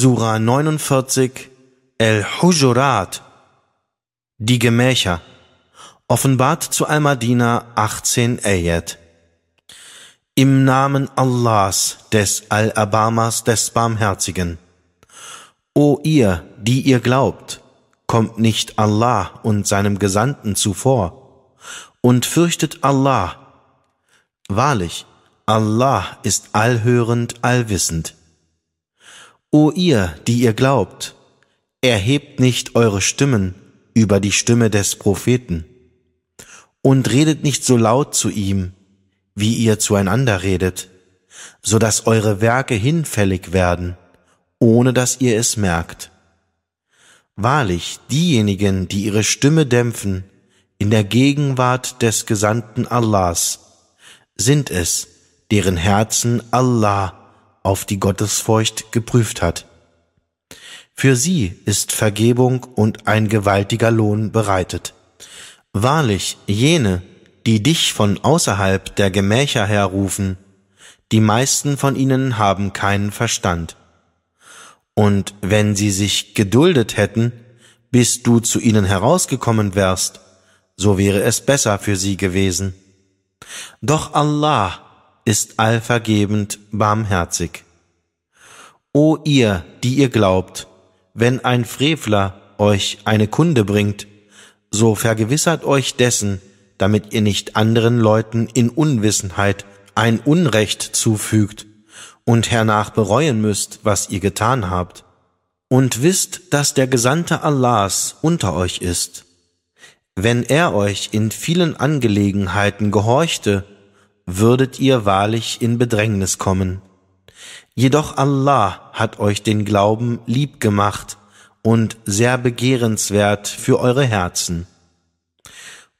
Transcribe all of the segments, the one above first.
Surah 49 El-Hujurat Die Gemächer Offenbart zu Al-Madina 18 Ayat Im Namen Allahs, des Al-Abamas, des Barmherzigen. O ihr, die ihr glaubt, kommt nicht Allah und seinem Gesandten zuvor und fürchtet Allah. Wahrlich, Allah ist allhörend, allwissend. O ihr, die ihr glaubt, erhebt nicht eure Stimmen über die Stimme des Propheten und redet nicht so laut zu ihm, wie ihr zueinander redet, so dass eure Werke hinfällig werden, ohne dass ihr es merkt. Wahrlich, diejenigen, die ihre Stimme dämpfen in der Gegenwart des Gesandten Allahs, sind es, deren Herzen Allah auf die Gottesfurcht geprüft hat. Für sie ist Vergebung und ein gewaltiger Lohn bereitet. Wahrlich, jene, die dich von außerhalb der Gemächer herrufen, die meisten von ihnen haben keinen Verstand. Und wenn sie sich geduldet hätten, bis du zu ihnen herausgekommen wärst, so wäre es besser für sie gewesen. Doch Allah ist allvergebend barmherzig. O ihr, die ihr glaubt, wenn ein Frevler euch eine Kunde bringt, so vergewissert euch dessen, damit ihr nicht anderen Leuten in Unwissenheit ein Unrecht zufügt und hernach bereuen müsst, was ihr getan habt. Und wisst, dass der Gesandte Allahs unter euch ist. Wenn er euch in vielen Angelegenheiten gehorchte würdet ihr wahrlich in Bedrängnis kommen. Jedoch Allah hat euch den Glauben lieb gemacht und sehr begehrenswert für eure Herzen.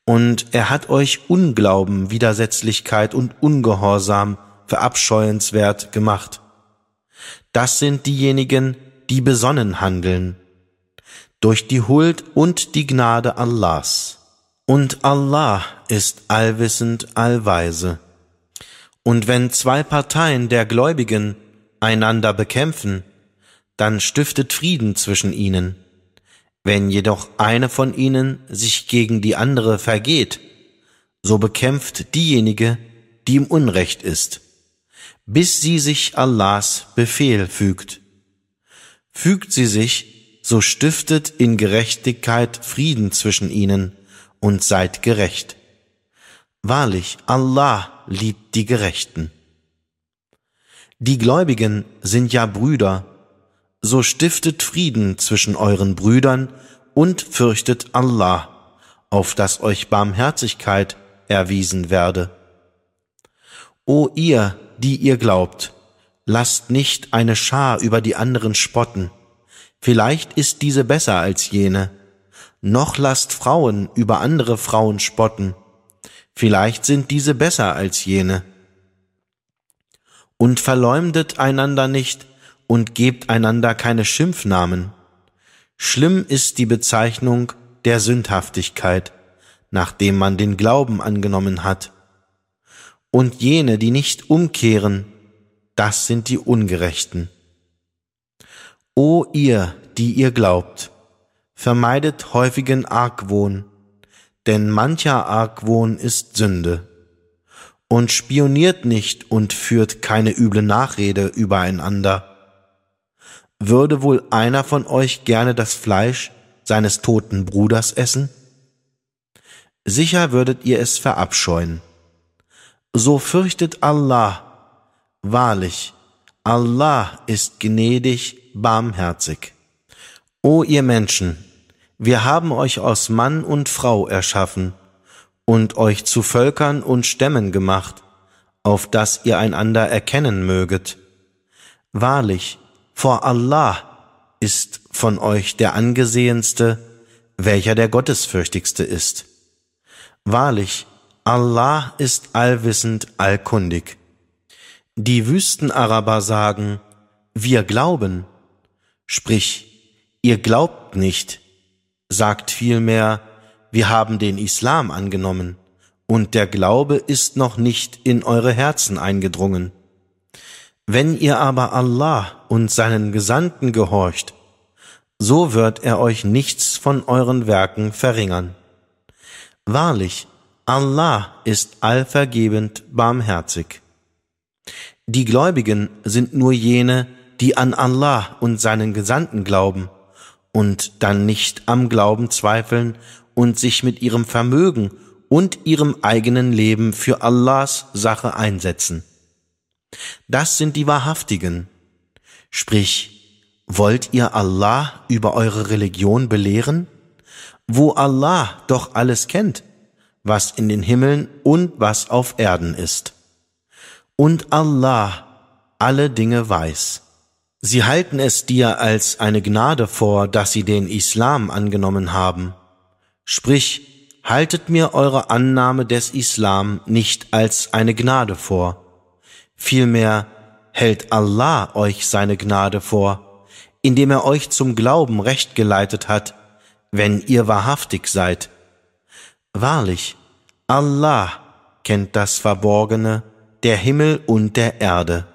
Und er hat euch Unglauben, Widersetzlichkeit und Ungehorsam verabscheuenswert gemacht. Das sind diejenigen, die besonnen handeln, durch die Huld und die Gnade Allahs. Und Allah ist allwissend, allweise. Und wenn zwei Parteien der Gläubigen einander bekämpfen, dann stiftet Frieden zwischen ihnen. Wenn jedoch eine von ihnen sich gegen die andere vergeht, so bekämpft diejenige, die im Unrecht ist, bis sie sich Allahs Befehl fügt. Fügt sie sich, so stiftet in Gerechtigkeit Frieden zwischen ihnen und seid gerecht. Wahrlich, Allah liebt die Gerechten. Die Gläubigen sind ja Brüder, so stiftet Frieden zwischen euren Brüdern und fürchtet Allah, auf dass euch Barmherzigkeit erwiesen werde. O ihr, die ihr glaubt, lasst nicht eine Schar über die anderen spotten, vielleicht ist diese besser als jene, noch lasst Frauen über andere Frauen spotten, vielleicht sind diese besser als jene. Und verleumdet einander nicht und gebt einander keine Schimpfnamen. Schlimm ist die Bezeichnung der Sündhaftigkeit, nachdem man den Glauben angenommen hat. Und jene, die nicht umkehren, das sind die Ungerechten. O ihr, die ihr glaubt, vermeidet häufigen Argwohn, denn mancher Argwohn ist Sünde. Und spioniert nicht und führt keine üble Nachrede übereinander. Würde wohl einer von euch gerne das Fleisch seines toten Bruders essen? Sicher würdet ihr es verabscheuen. So fürchtet Allah. Wahrlich, Allah ist gnädig, barmherzig. O ihr Menschen, wir haben euch aus Mann und Frau erschaffen und euch zu Völkern und Stämmen gemacht, auf dass ihr einander erkennen möget. Wahrlich, vor Allah ist von euch der angesehenste, welcher der gottesfürchtigste ist. Wahrlich, Allah ist allwissend, allkundig. Die Wüstenaraber sagen, wir glauben, sprich, ihr glaubt nicht, sagt vielmehr, wir haben den Islam angenommen, und der Glaube ist noch nicht in eure Herzen eingedrungen. Wenn ihr aber Allah und seinen Gesandten gehorcht, so wird er euch nichts von euren Werken verringern. Wahrlich, Allah ist allvergebend barmherzig. Die Gläubigen sind nur jene, die an Allah und seinen Gesandten glauben und dann nicht am Glauben zweifeln und sich mit ihrem Vermögen und ihrem eigenen Leben für Allahs Sache einsetzen. Das sind die Wahrhaftigen. Sprich, wollt ihr Allah über eure Religion belehren? Wo Allah doch alles kennt, was in den Himmeln und was auf Erden ist. Und Allah alle Dinge weiß. Sie halten es dir als eine Gnade vor, dass sie den Islam angenommen haben. Sprich, haltet mir eure Annahme des Islam nicht als eine Gnade vor. Vielmehr hält Allah euch seine Gnade vor, indem er euch zum Glauben recht geleitet hat, wenn ihr wahrhaftig seid. Wahrlich, Allah kennt das Verborgene, der Himmel und der Erde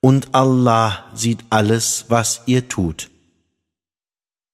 und Allah sieht alles, was ihr tut.